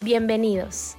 bienvenidos.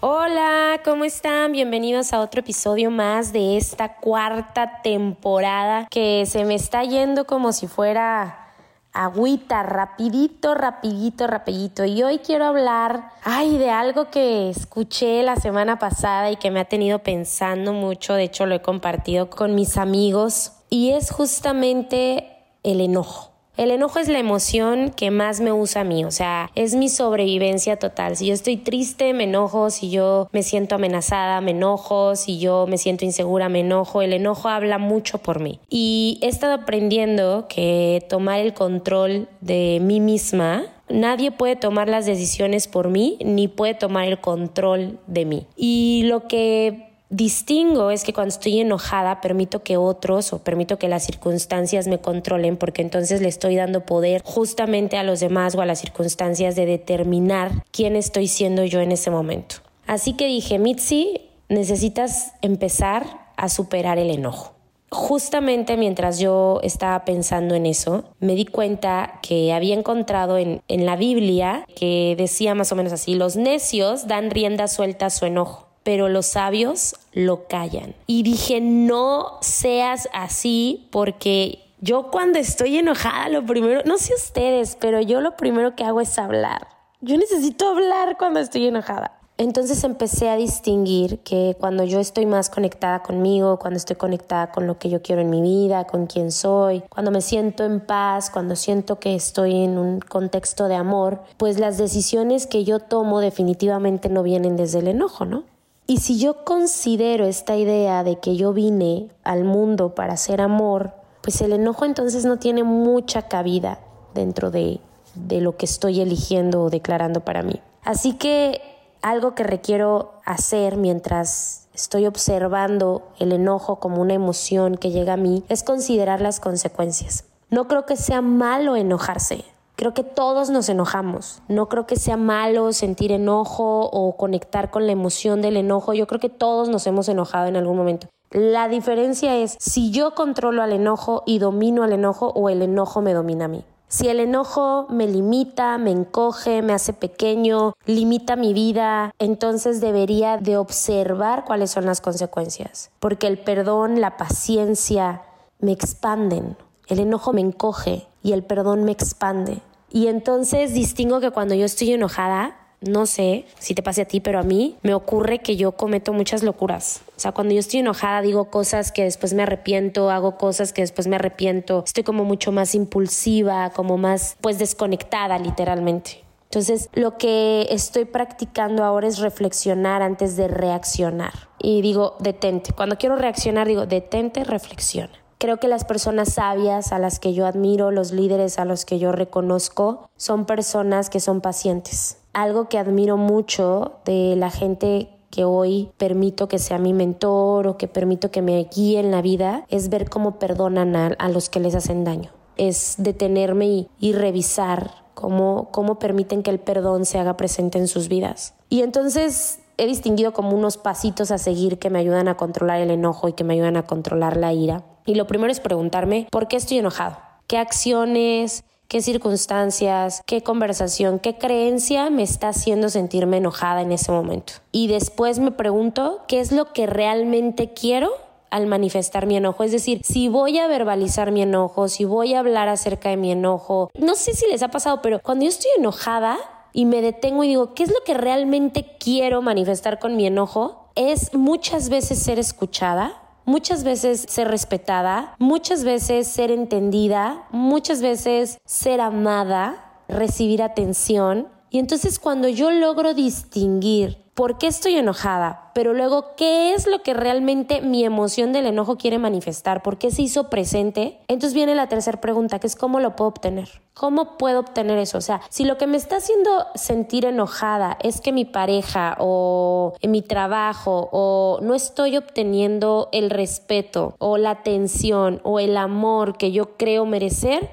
Hola, ¿cómo están? Bienvenidos a otro episodio más de esta cuarta temporada que se me está yendo como si fuera agüita, rapidito, rapidito, rapidito. Y hoy quiero hablar, ay, de algo que escuché la semana pasada y que me ha tenido pensando mucho. De hecho, lo he compartido con mis amigos. Y es justamente el enojo. El enojo es la emoción que más me usa a mí, o sea, es mi sobrevivencia total. Si yo estoy triste, me enojo, si yo me siento amenazada, me enojo, si yo me siento insegura, me enojo. El enojo habla mucho por mí. Y he estado aprendiendo que tomar el control de mí misma Nadie puede tomar las decisiones por mí ni puede tomar el control de mí. Y lo que distingo es que cuando estoy enojada permito que otros o permito que las circunstancias me controlen porque entonces le estoy dando poder justamente a los demás o a las circunstancias de determinar quién estoy siendo yo en ese momento. Así que dije, Mitzi, necesitas empezar a superar el enojo. Justamente mientras yo estaba pensando en eso, me di cuenta que había encontrado en, en la Biblia que decía más o menos así, los necios dan rienda suelta a su enojo pero los sabios lo callan. Y dije, no seas así porque yo cuando estoy enojada, lo primero, no sé ustedes, pero yo lo primero que hago es hablar. Yo necesito hablar cuando estoy enojada. Entonces empecé a distinguir que cuando yo estoy más conectada conmigo, cuando estoy conectada con lo que yo quiero en mi vida, con quién soy, cuando me siento en paz, cuando siento que estoy en un contexto de amor, pues las decisiones que yo tomo definitivamente no vienen desde el enojo, ¿no? Y si yo considero esta idea de que yo vine al mundo para hacer amor, pues el enojo entonces no tiene mucha cabida dentro de, de lo que estoy eligiendo o declarando para mí. Así que algo que requiero hacer mientras estoy observando el enojo como una emoción que llega a mí es considerar las consecuencias. No creo que sea malo enojarse, Creo que todos nos enojamos. No creo que sea malo sentir enojo o conectar con la emoción del enojo. Yo creo que todos nos hemos enojado en algún momento. La diferencia es si yo controlo al enojo y domino al enojo o el enojo me domina a mí. Si el enojo me limita, me encoge, me hace pequeño, limita mi vida, entonces debería de observar cuáles son las consecuencias. Porque el perdón, la paciencia me expanden. El enojo me encoge y el perdón me expande. Y entonces distingo que cuando yo estoy enojada, no sé si te pase a ti, pero a mí me ocurre que yo cometo muchas locuras. O sea, cuando yo estoy enojada digo cosas que después me arrepiento, hago cosas que después me arrepiento, estoy como mucho más impulsiva, como más pues desconectada literalmente. Entonces, lo que estoy practicando ahora es reflexionar antes de reaccionar. Y digo, detente. Cuando quiero reaccionar, digo, detente, reflexiona. Creo que las personas sabias a las que yo admiro, los líderes a los que yo reconozco, son personas que son pacientes. Algo que admiro mucho de la gente que hoy permito que sea mi mentor o que permito que me guíe en la vida es ver cómo perdonan a, los que les hacen daño. Es detenerme y, y revisar cómo, cómo permiten que el perdón se haga presente en sus vidas. Y entonces he distinguido como unos pasitos a seguir que me ayudan a controlar el enojo y que me ayudan a controlar la ira. Y lo primero es preguntarme, ¿por qué estoy enojado? ¿Qué acciones, qué circunstancias, qué conversación, qué creencia me está haciendo sentirme enojada en ese momento? Y después me pregunto, ¿qué es lo que realmente quiero al manifestar mi enojo. Es decir, si voy a verbalizar mi enojo, si voy a hablar acerca de mi enojo, no sé si les ha pasado, pero cuando yo estoy enojada y me detengo y digo, ¿qué es lo que realmente quiero manifestar con mi enojo? Es muchas veces ser escuchada, muchas veces ser respetada, muchas veces ser entendida, muchas veces ser amada, recibir atención Y entonces cuando yo logro distinguir por qué estoy enojada, pero luego qué es lo que realmente mi emoción del enojo quiere manifestar, por qué se hizo presente, entonces viene la tercera pregunta, que es cómo lo puedo obtener. ¿Cómo puedo obtener eso? O sea, si lo que me está haciendo sentir enojada es que mi pareja o mi trabajo o no estoy obteniendo el respeto o la atención o el amor que yo creo merecer,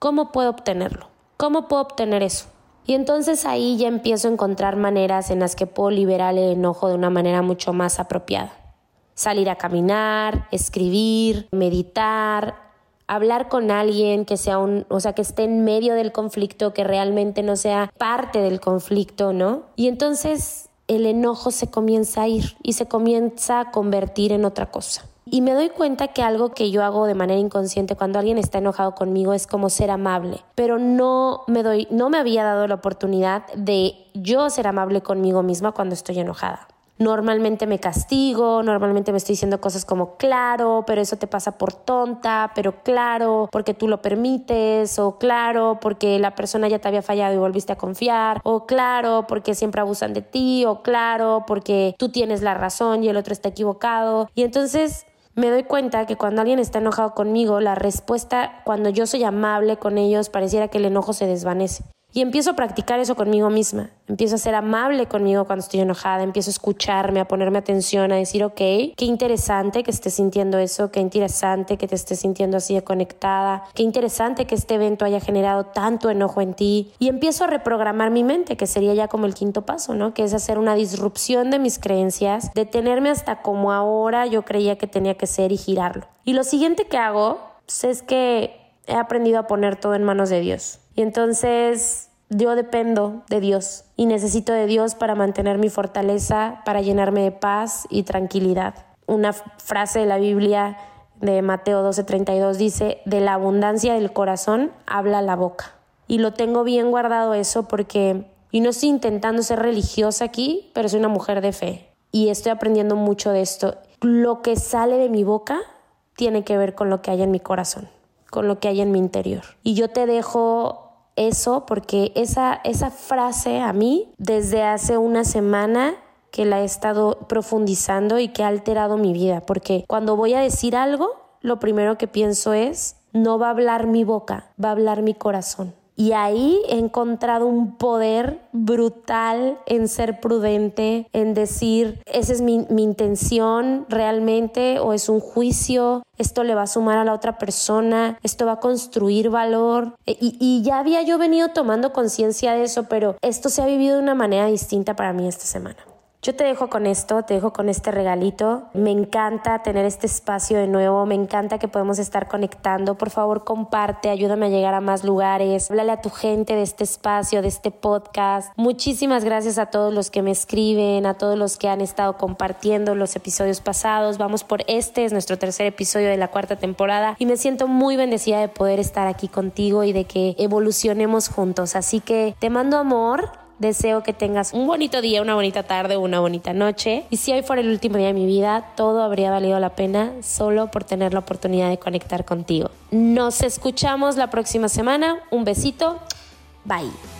¿cómo puedo obtenerlo? ¿Cómo puedo obtener eso? Y entonces ahí ya empiezo a encontrar maneras en las que puedo liberar el enojo de una manera mucho más apropiada. Salir a caminar, escribir, meditar, hablar con alguien que sea un, o sea, que esté en medio del conflicto, que realmente no sea parte del conflicto, ¿no? Y entonces el enojo se comienza a ir y se comienza a convertir en otra cosa. Y me doy cuenta que algo que yo hago de manera inconsciente cuando alguien está enojado conmigo es como ser amable, pero no me doy no me había dado la oportunidad de yo ser amable conmigo misma cuando estoy enojada. Normalmente me castigo, normalmente me estoy diciendo cosas como claro, pero eso te pasa por tonta, pero claro, porque tú lo permites, o claro, porque la persona ya te había fallado y volviste a confiar, o claro, porque siempre abusan de ti, o claro, porque tú tienes la razón y el otro está equivocado. Y entonces me doy cuenta que cuando alguien está enojado conmigo, la respuesta, cuando yo soy amable con ellos, pareciera que el enojo se desvanece. Y empiezo a practicar eso conmigo misma. Empiezo a ser amable conmigo cuando estoy enojada. Empiezo a escucharme, a ponerme atención, a decir, ok, qué interesante que estés sintiendo eso, qué interesante que te estés sintiendo así de conectada, qué interesante que este evento haya generado tanto enojo en ti. Y empiezo a reprogramar mi mente, que sería ya como el quinto paso, ¿no? Que es hacer una disrupción de mis creencias, detenerme hasta como ahora yo creía que tenía que ser y girarlo. Y lo siguiente que hago pues, es que he aprendido a poner todo en manos de Dios. Y entonces yo dependo de Dios y necesito de Dios para mantener mi fortaleza, para llenarme de paz y tranquilidad. Una frase de la Biblia de Mateo 12:32 dice, de la abundancia del corazón habla la boca. Y lo tengo bien guardado eso porque, y no estoy intentando ser religiosa aquí, pero soy una mujer de fe y estoy aprendiendo mucho de esto. Lo que sale de mi boca tiene que ver con lo que hay en mi corazón con lo que hay en mi interior. Y yo te dejo eso porque esa, esa frase a mí desde hace una semana que la he estado profundizando y que ha alterado mi vida, porque cuando voy a decir algo, lo primero que pienso es, no va a hablar mi boca, va a hablar mi corazón. Y ahí he encontrado un poder brutal en ser prudente, en decir, esa es mi, intención realmente o es un juicio, esto le va a sumar a la otra persona, esto va a construir valor. E, y ya había yo venido tomando conciencia de eso, pero esto se ha vivido de una manera distinta para mí esta semana. Yo te dejo con esto, te dejo con este regalito. Me encanta tener este espacio de nuevo, me encanta que podemos estar conectando. Por favor, comparte, ayúdame a llegar a más lugares. Háblale a tu gente de este espacio, de este podcast. Muchísimas gracias a todos los que me escriben, a todos los que han estado compartiendo los episodios pasados. Vamos por este, es nuestro tercer episodio de la cuarta temporada y me siento muy bendecida de poder estar aquí contigo y de que evolucionemos juntos. Así que te mando amor Deseo que tengas un bonito día, una bonita tarde, una bonita noche. Y si hoy fuera el último día de mi vida, todo habría valido la pena solo por tener la oportunidad de conectar contigo. Nos escuchamos la próxima semana. Un besito. Bye.